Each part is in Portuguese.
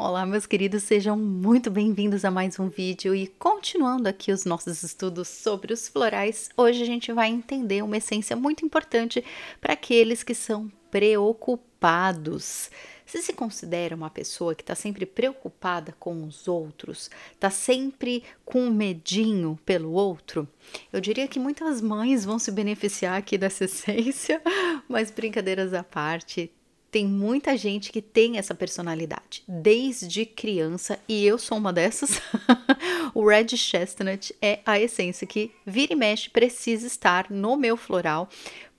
Olá, meus queridos, sejam muito bem-vindos a mais um vídeo e continuando aqui os nossos estudos sobre os florais, hoje a gente vai entender uma essência muito importante para aqueles que são preocupados. Você se considera uma pessoa que está sempre preocupada com os outros, está sempre com medinho pelo outro? Eu diria que muitas mães vão se beneficiar aqui dessa essência, mas brincadeiras à parte, tem muita gente que tem essa personalidade desde criança e eu sou uma dessas. o Red Chestnut é a essência que vira e mexe precisa estar no meu floral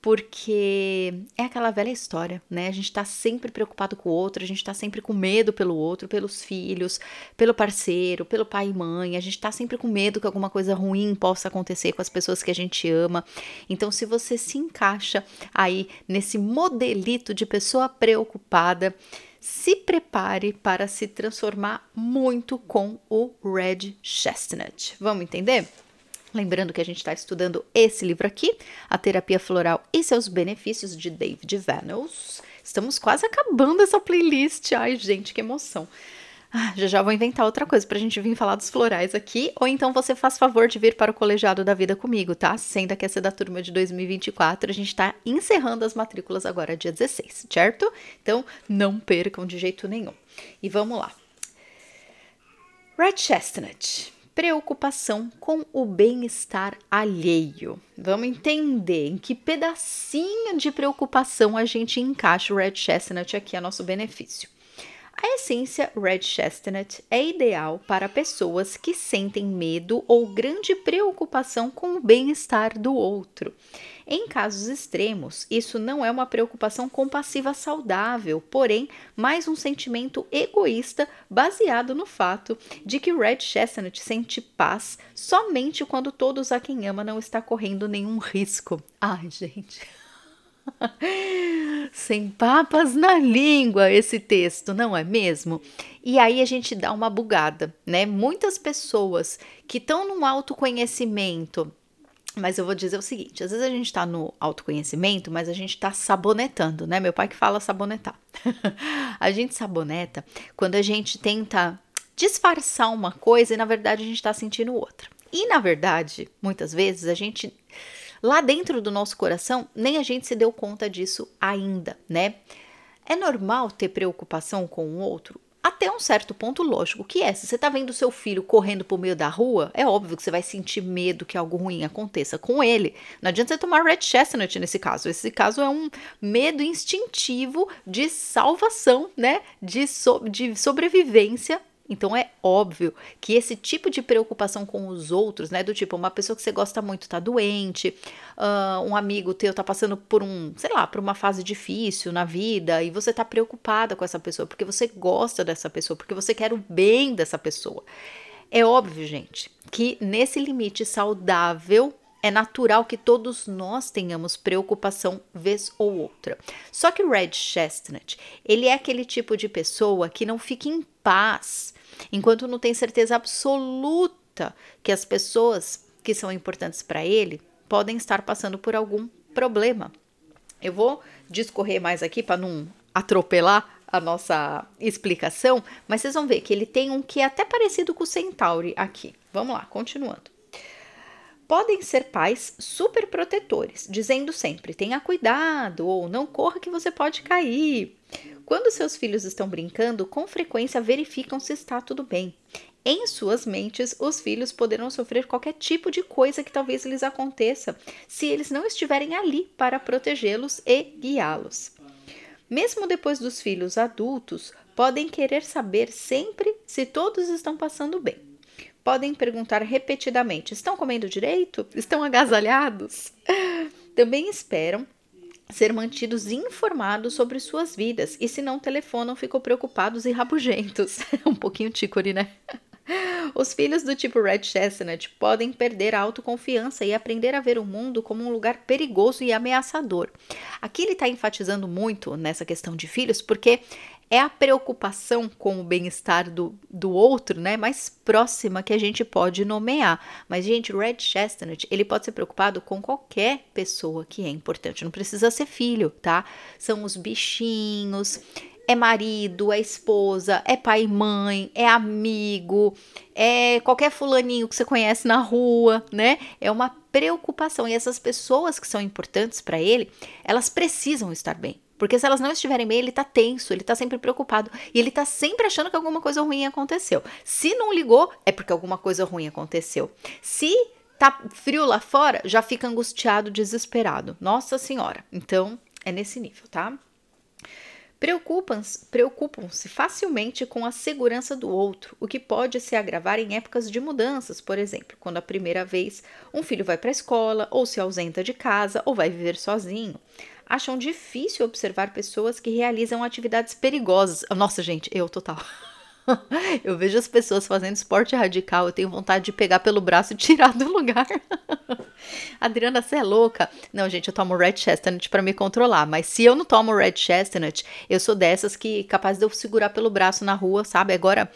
porque é aquela velha história, né? A gente tá sempre preocupado com o outro, a gente tá sempre com medo pelo outro, pelos filhos, pelo parceiro, pelo pai e mãe, a gente tá sempre com medo que alguma coisa ruim possa acontecer com as pessoas que a gente ama. Então, se você se encaixa aí nesse modelito de pessoa preocupada, se prepare para se transformar muito com o Red Chestnut. Vamos entender? Lembrando que a gente está estudando esse livro aqui, A Terapia Floral e seus Benefícios, de David Vanos. Estamos quase acabando essa playlist. Ai, gente, que emoção. Ah, já já vou inventar outra coisa para a gente vir falar dos florais aqui, ou então você faz favor de vir para o Colegiado da Vida comigo, tá? Sendo que essa é da turma de 2024, a gente está encerrando as matrículas agora dia 16, certo? Então não percam de jeito nenhum. E vamos lá. Red Chestnut preocupação com o bem-estar alheio. Vamos entender em que pedacinho de preocupação a gente encaixa o Red Chestnut aqui a nosso benefício. A essência Red Chestnut é ideal para pessoas que sentem medo ou grande preocupação com o bem-estar do outro. Em casos extremos, isso não é uma preocupação compassiva saudável, porém, mais um sentimento egoísta baseado no fato de que Red Chestnut sente paz somente quando todos a quem ama não está correndo nenhum risco. Ai, gente. Sem papas na língua esse texto, não é mesmo? E aí a gente dá uma bugada, né? Muitas pessoas que estão no autoconhecimento mas eu vou dizer o seguinte: às vezes a gente está no autoconhecimento, mas a gente está sabonetando, né? Meu pai que fala sabonetar. a gente saboneta quando a gente tenta disfarçar uma coisa e na verdade a gente está sentindo outra. E na verdade, muitas vezes a gente, lá dentro do nosso coração, nem a gente se deu conta disso ainda, né? É normal ter preocupação com o outro? até um certo ponto lógico, que é, se você tá vendo seu filho correndo por meio da rua, é óbvio que você vai sentir medo que algo ruim aconteça com ele. Não adianta você tomar Red Chestnut nesse caso. Esse caso é um medo instintivo de salvação, né? De, so de sobrevivência então é óbvio que esse tipo de preocupação com os outros, né, do tipo uma pessoa que você gosta muito tá doente, uh, um amigo teu tá passando por um, sei lá, por uma fase difícil na vida e você tá preocupada com essa pessoa porque você gosta dessa pessoa, porque você quer o bem dessa pessoa. É óbvio, gente, que nesse limite saudável é natural que todos nós tenhamos preocupação vez ou outra. Só que o Red Chestnut, ele é aquele tipo de pessoa que não fica em paz enquanto não tem certeza absoluta que as pessoas que são importantes para ele podem estar passando por algum problema. Eu vou discorrer mais aqui para não atropelar a nossa explicação, mas vocês vão ver que ele tem um que é até parecido com o Centauri aqui. Vamos lá, continuando podem ser pais super protetores, dizendo sempre: tenha cuidado ou não corra que você pode cair. Quando seus filhos estão brincando, com frequência verificam se está tudo bem. Em suas mentes, os filhos poderão sofrer qualquer tipo de coisa que talvez lhes aconteça, se eles não estiverem ali para protegê-los e guiá-los. Mesmo depois dos filhos adultos, podem querer saber sempre se todos estão passando bem podem perguntar repetidamente: estão comendo direito? Estão agasalhados? Também esperam ser mantidos informados sobre suas vidas e se não telefonam ficam preocupados e rabugentos. um pouquinho tícore, né? Os filhos do tipo Red Chestnut podem perder a autoconfiança e aprender a ver o mundo como um lugar perigoso e ameaçador. Aqui ele está enfatizando muito nessa questão de filhos, porque é a preocupação com o bem-estar do, do outro, né, mais próxima que a gente pode nomear. Mas, gente, Red Chestnut, ele pode ser preocupado com qualquer pessoa que é importante, não precisa ser filho, tá? São os bichinhos, é marido, é esposa, é pai e mãe, é amigo, é qualquer fulaninho que você conhece na rua, né? É uma preocupação. E essas pessoas que são importantes para ele, elas precisam estar bem. Porque se elas não estiverem bem, ele tá tenso, ele tá sempre preocupado. E ele tá sempre achando que alguma coisa ruim aconteceu. Se não ligou, é porque alguma coisa ruim aconteceu. Se tá frio lá fora, já fica angustiado, desesperado. Nossa Senhora. Então, é nesse nível, tá? Preocupam-se preocupam facilmente com a segurança do outro, o que pode se agravar em épocas de mudanças, por exemplo, quando a primeira vez um filho vai para a escola, ou se ausenta de casa, ou vai viver sozinho. Acham difícil observar pessoas que realizam atividades perigosas. Nossa, gente, eu total. eu vejo as pessoas fazendo esporte radical, eu tenho vontade de pegar pelo braço e tirar do lugar. Adriana, você é louca? Não, gente, eu tomo Red Chestnut para me controlar, mas se eu não tomo Red Chestnut, eu sou dessas que capaz de eu segurar pelo braço na rua, sabe? Agora,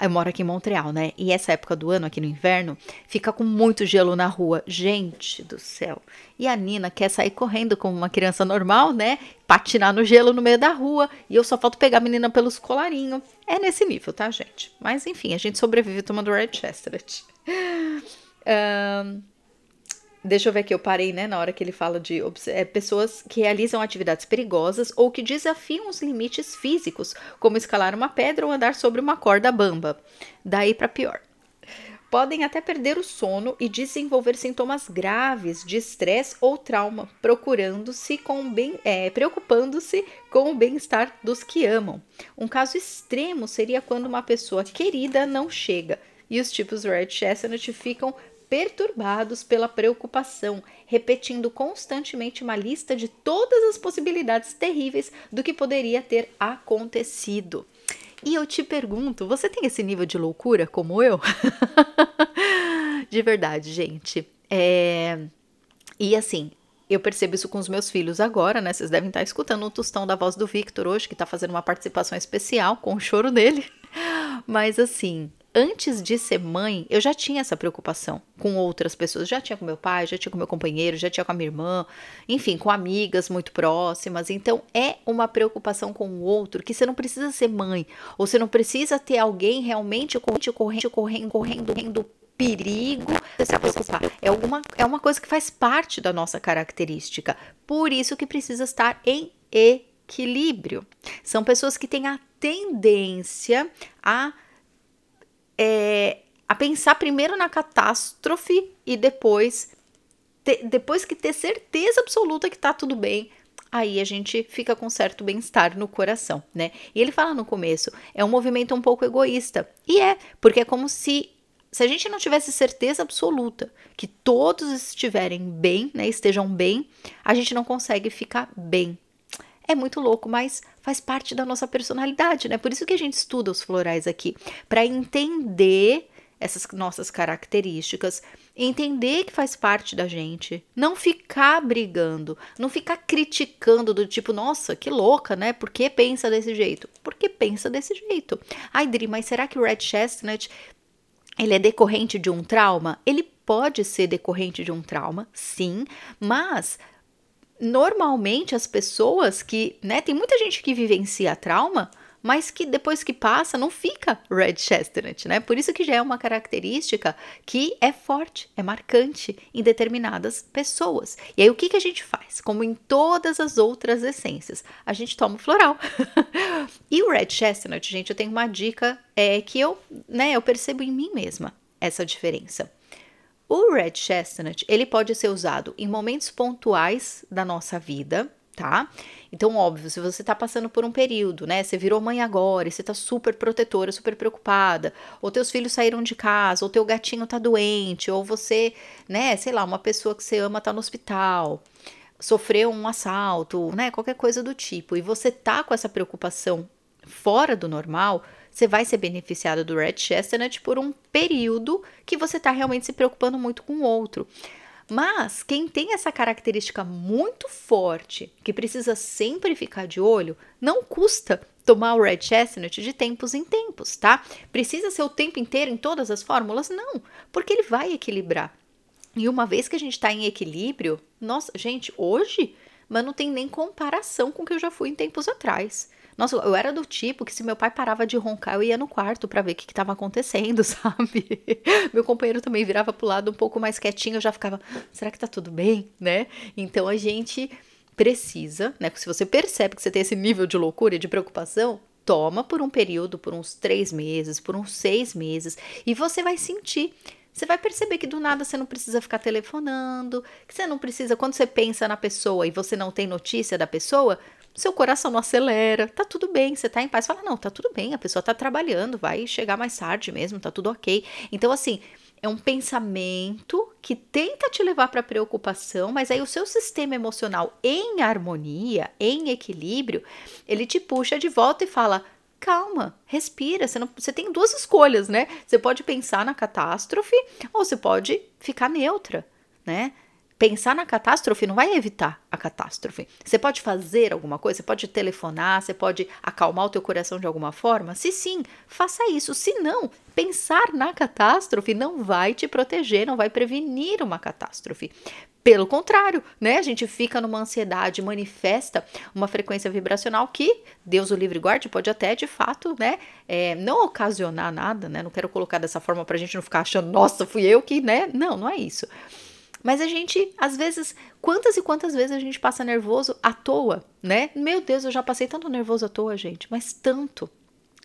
eu moro aqui em Montreal, né? E essa época do ano, aqui no inverno, fica com muito gelo na rua. Gente do céu. E a Nina quer sair correndo como uma criança normal, né? Patinar no gelo no meio da rua. E eu só falto pegar a menina pelos colarinhos. É nesse nível, tá, gente? Mas enfim, a gente sobrevive tomando Red Chestnut. Um, Deixa eu ver aqui, eu parei, né, na hora que ele fala de é, pessoas que realizam atividades perigosas ou que desafiam os limites físicos, como escalar uma pedra ou andar sobre uma corda bamba. Daí para pior. Podem até perder o sono e desenvolver sintomas graves de estresse ou trauma, procurando-se com bem, é, preocupando-se com o bem-estar dos que amam. Um caso extremo seria quando uma pessoa querida não chega e os tipos Red Chestnut ficam perturbados pela preocupação, repetindo constantemente uma lista de todas as possibilidades terríveis do que poderia ter acontecido. E eu te pergunto, você tem esse nível de loucura como eu? de verdade, gente. É... E assim, eu percebo isso com os meus filhos agora, né? Vocês devem estar escutando um tostão da voz do Victor hoje, que está fazendo uma participação especial com o choro dele. Mas assim, antes de ser mãe, eu já tinha essa preocupação com outras pessoas. Já tinha com meu pai, já tinha com meu companheiro, já tinha com a minha irmã, enfim, com amigas muito próximas. Então, é uma preocupação com o outro que você não precisa ser mãe, ou você não precisa ter alguém realmente correndo, correndo, correndo, correndo, correndo perigo se preocupar. É, alguma, é uma coisa que faz parte da nossa característica. Por isso que precisa estar em equilíbrio. São pessoas que têm a tendência a é, a pensar primeiro na catástrofe e depois, te, depois que ter certeza absoluta que tá tudo bem, aí a gente fica com certo bem-estar no coração, né? E ele fala no começo, é um movimento um pouco egoísta. E é, porque é como se se a gente não tivesse certeza absoluta que todos estiverem bem, né, estejam bem, a gente não consegue ficar bem. É muito louco, mas faz parte da nossa personalidade, né? Por isso que a gente estuda os florais aqui, para entender essas nossas características, entender que faz parte da gente, não ficar brigando, não ficar criticando do tipo, nossa, que louca, né? Por que pensa desse jeito? Porque pensa desse jeito. Ai, Dri, mas será que o Red Chestnut ele é decorrente de um trauma? Ele pode ser decorrente de um trauma, sim, mas normalmente as pessoas que, né, tem muita gente que vivencia trauma, mas que depois que passa não fica red chestnut, né? Por isso que já é uma característica que é forte, é marcante em determinadas pessoas. E aí o que, que a gente faz? Como em todas as outras essências, a gente toma o floral. e o red chestnut, gente, eu tenho uma dica é que eu, né, eu percebo em mim mesma essa diferença. O red chestnut, ele pode ser usado em momentos pontuais da nossa vida, tá? Então, óbvio, se você tá passando por um período, né? Você virou mãe agora e você tá super protetora, super preocupada, ou teus filhos saíram de casa, ou teu gatinho tá doente, ou você, né, sei lá, uma pessoa que você ama tá no hospital, sofreu um assalto, né, qualquer coisa do tipo, e você tá com essa preocupação fora do normal, você vai ser beneficiado do Red Chestnut por um período que você está realmente se preocupando muito com o outro. Mas quem tem essa característica muito forte, que precisa sempre ficar de olho, não custa tomar o Red Chestnut de tempos em tempos, tá? Precisa ser o tempo inteiro em todas as fórmulas? Não, porque ele vai equilibrar. E uma vez que a gente está em equilíbrio, nossa, gente, hoje, mas não tem nem comparação com o que eu já fui em tempos atrás. Nossa, eu era do tipo que se meu pai parava de roncar, eu ia no quarto para ver o que estava acontecendo, sabe? meu companheiro também virava pro lado um pouco mais quietinho, eu já ficava, será que tá tudo bem, né? Então a gente precisa, né? Se você percebe que você tem esse nível de loucura e de preocupação, toma por um período, por uns três meses, por uns seis meses, e você vai sentir você vai perceber que do nada você não precisa ficar telefonando, que você não precisa, quando você pensa na pessoa e você não tem notícia da pessoa, seu coração não acelera, tá tudo bem, você tá em paz. Fala, não, tá tudo bem, a pessoa tá trabalhando, vai chegar mais tarde mesmo, tá tudo ok. Então, assim, é um pensamento que tenta te levar para preocupação, mas aí o seu sistema emocional em harmonia, em equilíbrio, ele te puxa de volta e fala: calma, respira. Você, não, você tem duas escolhas, né? Você pode pensar na catástrofe ou você pode ficar neutra, né? Pensar na catástrofe não vai evitar a catástrofe. Você pode fazer alguma coisa, você pode telefonar, você pode acalmar o teu coração de alguma forma? Se sim, faça isso. Se não, pensar na catástrofe não vai te proteger, não vai prevenir uma catástrofe. Pelo contrário, né? A gente fica numa ansiedade, manifesta uma frequência vibracional que, Deus o livre guarde, pode até de fato, né? É, não ocasionar nada, né? Não quero colocar dessa forma pra gente não ficar achando, nossa, fui eu que, né? Não, não é isso. Mas a gente, às vezes, quantas e quantas vezes a gente passa nervoso à toa, né? Meu Deus, eu já passei tanto nervoso à toa, gente, mas tanto.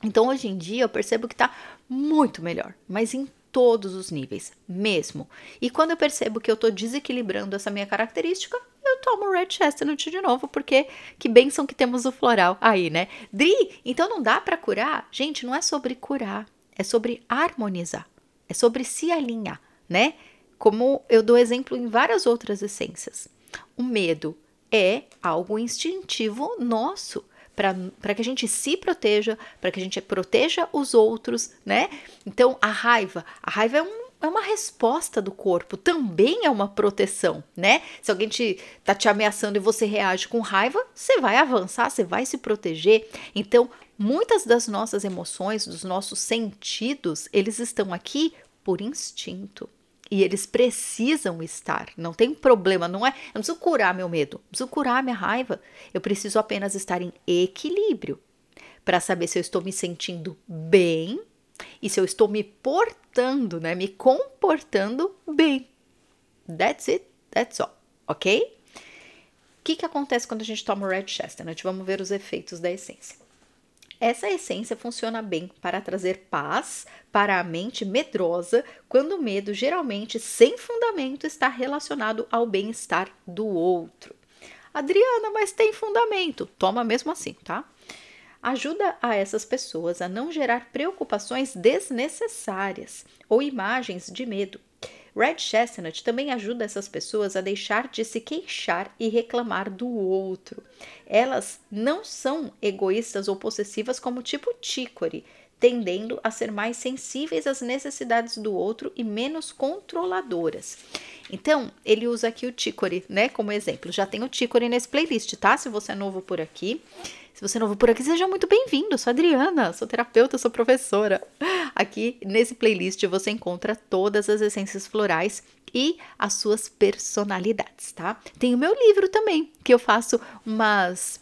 Então, hoje em dia, eu percebo que tá muito melhor, mas em todos os níveis, mesmo. E quando eu percebo que eu tô desequilibrando essa minha característica, eu tomo Red Chestnut de novo, porque que benção que temos o floral aí, né? Dri, então não dá para curar? Gente, não é sobre curar, é sobre harmonizar, é sobre se alinhar, né? Como eu dou exemplo em várias outras essências. O medo é algo instintivo nosso para que a gente se proteja, para que a gente proteja os outros, né? Então, a raiva, a raiva é um é uma resposta do corpo, também é uma proteção, né? Se alguém te tá te ameaçando e você reage com raiva, você vai avançar, você vai se proteger. Então, muitas das nossas emoções, dos nossos sentidos, eles estão aqui por instinto. E eles precisam estar. Não tem problema, não é? Eu não preciso curar meu medo, não preciso curar minha raiva. Eu preciso apenas estar em equilíbrio para saber se eu estou me sentindo bem e se eu estou me portando, né? Me comportando bem. That's it, that's all, ok? O que, que acontece quando a gente toma o Red Chestnut? Vamos ver os efeitos da essência. Essa essência funciona bem para trazer paz para a mente medrosa, quando o medo, geralmente sem fundamento, está relacionado ao bem-estar do outro. Adriana, mas tem fundamento. Toma mesmo assim, tá? Ajuda a essas pessoas a não gerar preocupações desnecessárias ou imagens de medo. Red Chestnut também ajuda essas pessoas a deixar de se queixar e reclamar do outro. Elas não são egoístas ou possessivas como o tipo Chicory, tendendo a ser mais sensíveis às necessidades do outro e menos controladoras. Então, ele usa aqui o Chicory, né, como exemplo. Já tem o Chicory nesse playlist, tá? Se você é novo por aqui. Se você é novo por aqui, seja muito bem-vindo. Sou Adriana, sou terapeuta, sou professora. Aqui nesse playlist você encontra todas as essências florais e as suas personalidades, tá? Tem o meu livro também, que eu faço umas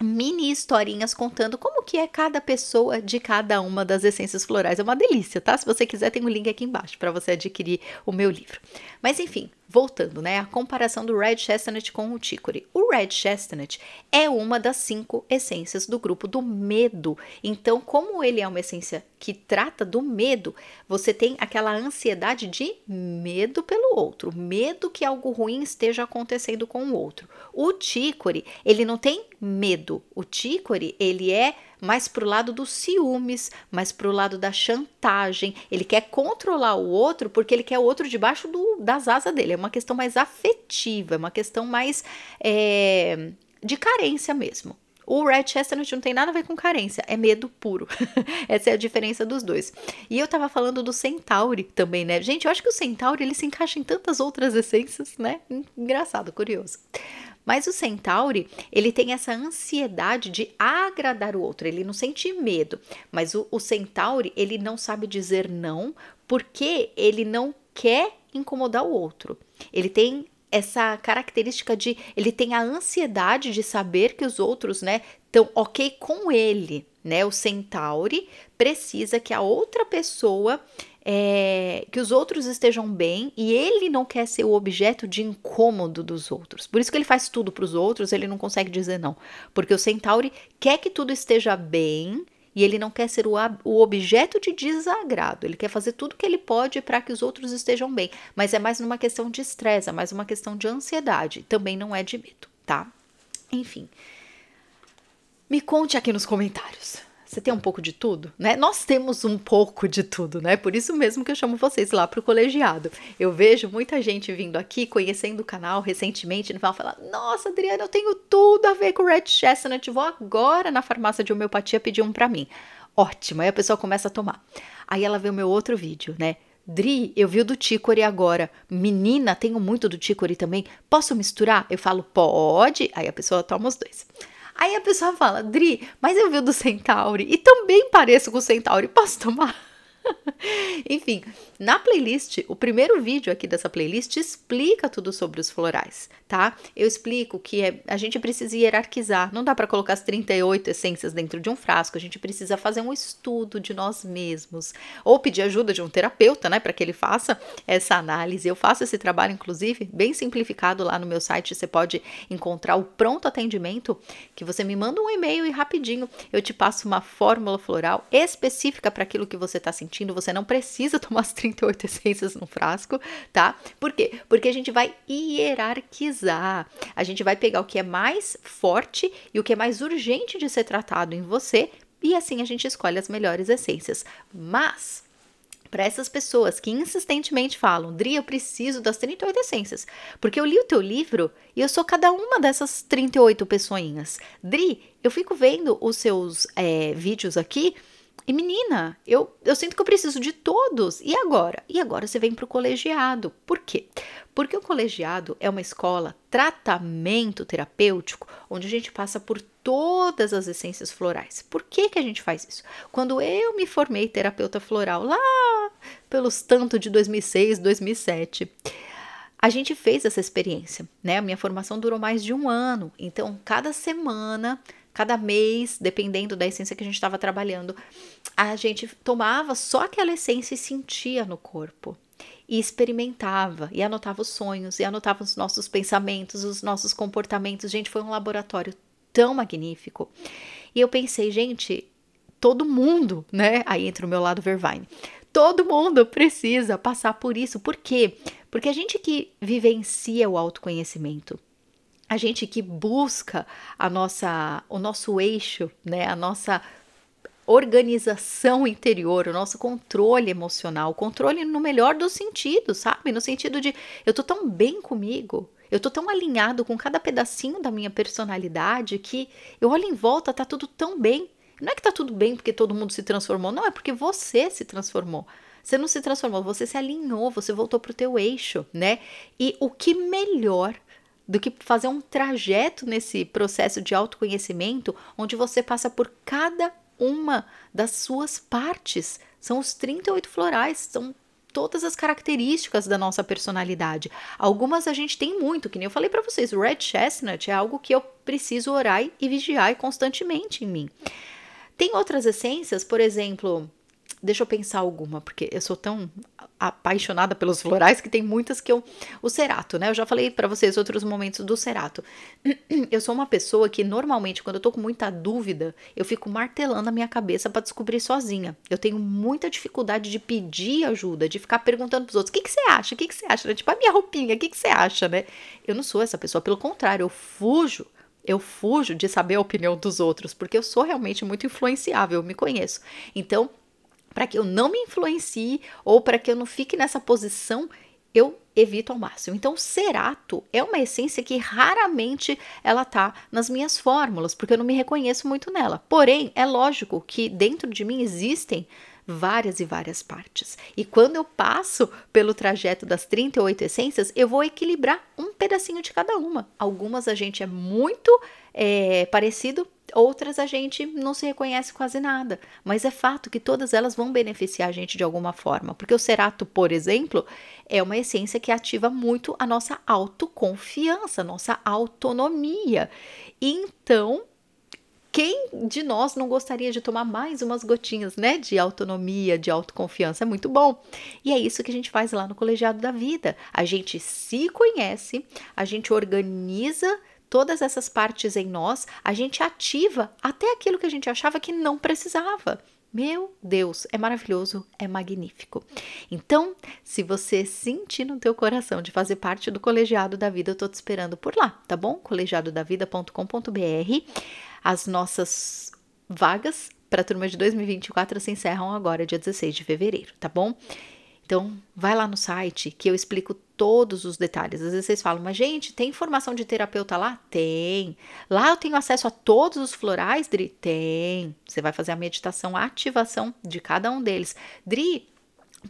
mini historinhas contando como que é cada pessoa de cada uma das essências florais. É uma delícia, tá? Se você quiser, tem um link aqui embaixo para você adquirir o meu livro. Mas enfim, voltando, né? A comparação do Red Chestnut com o Chicory. O Red Chestnut é uma das cinco essências do grupo do medo. Então, como ele é uma essência que trata do medo, você tem aquela ansiedade de medo pelo outro, medo que algo ruim esteja acontecendo com o outro. O Chicory, ele não tem medo. O Chicory, ele é mais pro lado dos ciúmes, mais pro lado da chantagem. Ele quer controlar o outro porque ele quer o outro debaixo do, das asas dele. É uma questão mais afetiva, é uma questão mais é, de carência mesmo. O Red Chestnut não tem nada a ver com carência, é medo puro. Essa é a diferença dos dois. E eu tava falando do Centauri também, né? Gente, eu acho que o Centauri ele se encaixa em tantas outras essências, né? Engraçado, curioso. Mas o Centauri, ele tem essa ansiedade de agradar o outro, ele não sente medo. Mas o, o Centauri, ele não sabe dizer não porque ele não quer incomodar o outro. Ele tem essa característica de ele tem a ansiedade de saber que os outros, né, Então, ok com ele, né? O Centauri precisa que a outra pessoa é, que os outros estejam bem e ele não quer ser o objeto de incômodo dos outros. Por isso que ele faz tudo para os outros, ele não consegue dizer não. Porque o Centauri quer que tudo esteja bem e ele não quer ser o, o objeto de desagrado. Ele quer fazer tudo que ele pode para que os outros estejam bem. Mas é mais numa questão de estresse, é mais uma questão de ansiedade. Também não é de medo, tá? Enfim. Me conte aqui nos comentários. Você tem um pouco de tudo, né? Nós temos um pouco de tudo, né? Por isso mesmo que eu chamo vocês lá para o colegiado. Eu vejo muita gente vindo aqui, conhecendo o canal recentemente, e vai falar: Nossa, Adriana, eu tenho tudo a ver com Red Chestnut. Vou agora na farmácia de homeopatia pedir um para mim. Ótimo. Aí a pessoa começa a tomar. Aí ela vê o meu outro vídeo, né? Dri, eu vi o do Ticore agora. Menina, tenho muito do Ticore também. Posso misturar? Eu falo, pode. Aí a pessoa toma os dois. Aí a pessoa fala, Dri, mas eu vi do Centauri e também pareço com o Centauri, posso tomar? Enfim, na playlist, o primeiro vídeo aqui dessa playlist explica tudo sobre os florais, tá? Eu explico que é, a gente precisa hierarquizar, não dá para colocar as 38 essências dentro de um frasco, a gente precisa fazer um estudo de nós mesmos, ou pedir ajuda de um terapeuta, né, para que ele faça essa análise. Eu faço esse trabalho, inclusive, bem simplificado lá no meu site, você pode encontrar o pronto atendimento, que você me manda um e-mail e rapidinho eu te passo uma fórmula floral específica para aquilo que você está sentindo, você não precisa tomar as 38 38 essências no frasco, tá? Por quê? Porque a gente vai hierarquizar. A gente vai pegar o que é mais forte e o que é mais urgente de ser tratado em você e assim a gente escolhe as melhores essências. Mas para essas pessoas que insistentemente falam, Dri, eu preciso das 38 essências, porque eu li o teu livro e eu sou cada uma dessas 38 pessoinhas. Dri, eu fico vendo os seus é, vídeos aqui e menina, eu, eu sinto que eu preciso de todos. E agora? E agora você vem para o colegiado. Por quê? Porque o colegiado é uma escola tratamento terapêutico, onde a gente passa por todas as essências florais. Por que, que a gente faz isso? Quando eu me formei terapeuta floral, lá pelos tanto de 2006, 2007, a gente fez essa experiência, né? A minha formação durou mais de um ano, então cada semana cada mês, dependendo da essência que a gente estava trabalhando, a gente tomava só aquela essência e sentia no corpo. E experimentava, e anotava os sonhos, e anotava os nossos pensamentos, os nossos comportamentos. Gente, foi um laboratório tão magnífico. E eu pensei, gente, todo mundo, né? Aí entra o meu lado Vervine. Todo mundo precisa passar por isso. Por quê? Porque a gente que vivencia o autoconhecimento, a gente que busca a nossa, o nosso eixo, né, a nossa organização interior, o nosso controle emocional, controle no melhor dos sentidos, sabe? No sentido de eu tô tão bem comigo, eu tô tão alinhado com cada pedacinho da minha personalidade que eu olho em volta, tá tudo tão bem. Não é que tá tudo bem porque todo mundo se transformou, não, é porque você se transformou. Você não se transformou, você se alinhou, você voltou pro teu eixo, né? E o que melhor do que fazer um trajeto nesse processo de autoconhecimento, onde você passa por cada uma das suas partes. São os 38 florais, são todas as características da nossa personalidade. Algumas a gente tem muito, que nem eu falei para vocês, o red chestnut é algo que eu preciso orar e vigiar constantemente em mim. Tem outras essências, por exemplo, Deixa eu pensar alguma, porque eu sou tão apaixonada pelos florais que tem muitas que eu. O cerato, né? Eu já falei para vocês outros momentos do cerato. Eu sou uma pessoa que normalmente, quando eu tô com muita dúvida, eu fico martelando a minha cabeça para descobrir sozinha. Eu tenho muita dificuldade de pedir ajuda, de ficar perguntando pros outros: o que, que você acha? O que, que você acha? Tipo, a minha roupinha, o que, que você acha, né? Eu não sou essa pessoa, pelo contrário, eu fujo eu fujo de saber a opinião dos outros, porque eu sou realmente muito influenciável, eu me conheço. Então, para que eu não me influencie ou para que eu não fique nessa posição, eu evito ao máximo. Então, cerato é uma essência que raramente ela tá nas minhas fórmulas, porque eu não me reconheço muito nela. Porém, é lógico que dentro de mim existem várias e várias partes. E quando eu passo pelo trajeto das 38 essências, eu vou equilibrar um pedacinho de cada uma. Algumas a gente é muito é, parecido, outras a gente não se reconhece quase nada. Mas é fato que todas elas vão beneficiar a gente de alguma forma. Porque o cerato, por exemplo, é uma essência que ativa muito a nossa autoconfiança, nossa autonomia. Então, quem de nós não gostaria de tomar mais umas gotinhas, né, de autonomia, de autoconfiança? É muito bom. E é isso que a gente faz lá no Colegiado da Vida. A gente se conhece, a gente organiza todas essas partes em nós, a gente ativa até aquilo que a gente achava que não precisava. Meu Deus, é maravilhoso, é magnífico. Então, se você sentir no teu coração de fazer parte do colegiado da vida, eu tô te esperando por lá, tá bom? colegiadodavida.com.br. As nossas vagas para a turma de 2024 se encerram agora, dia 16 de fevereiro, tá bom? Então, vai lá no site que eu explico todos os detalhes. Às vezes vocês falam, mas gente, tem informação de terapeuta lá? Tem. Lá eu tenho acesso a todos os florais, Dri? Tem. Você vai fazer a meditação, a ativação de cada um deles. Dri,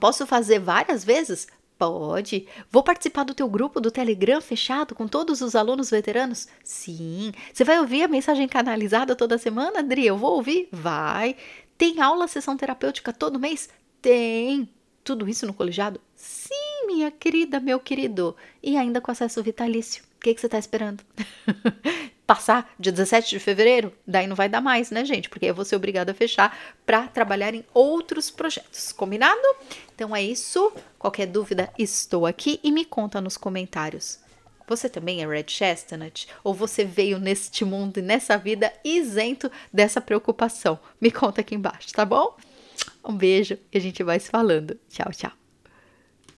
posso fazer várias vezes? Pode. Vou participar do teu grupo do Telegram fechado com todos os alunos veteranos? Sim. Você vai ouvir a mensagem canalizada toda semana, Adri? Eu vou ouvir? Vai. Tem aula, sessão terapêutica todo mês? Tem. Tudo isso no colegiado? Sim, minha querida, meu querido. E ainda com acesso vitalício. O que, que você está esperando? Passar dia 17 de fevereiro? Daí não vai dar mais, né, gente? Porque eu vou ser obrigada a fechar para trabalhar em outros projetos. Combinado? Então é isso. Qualquer dúvida, estou aqui e me conta nos comentários. Você também é Red Chestnut? Ou você veio neste mundo e nessa vida isento dessa preocupação? Me conta aqui embaixo, tá bom? Um beijo e a gente vai se falando. Tchau, tchau.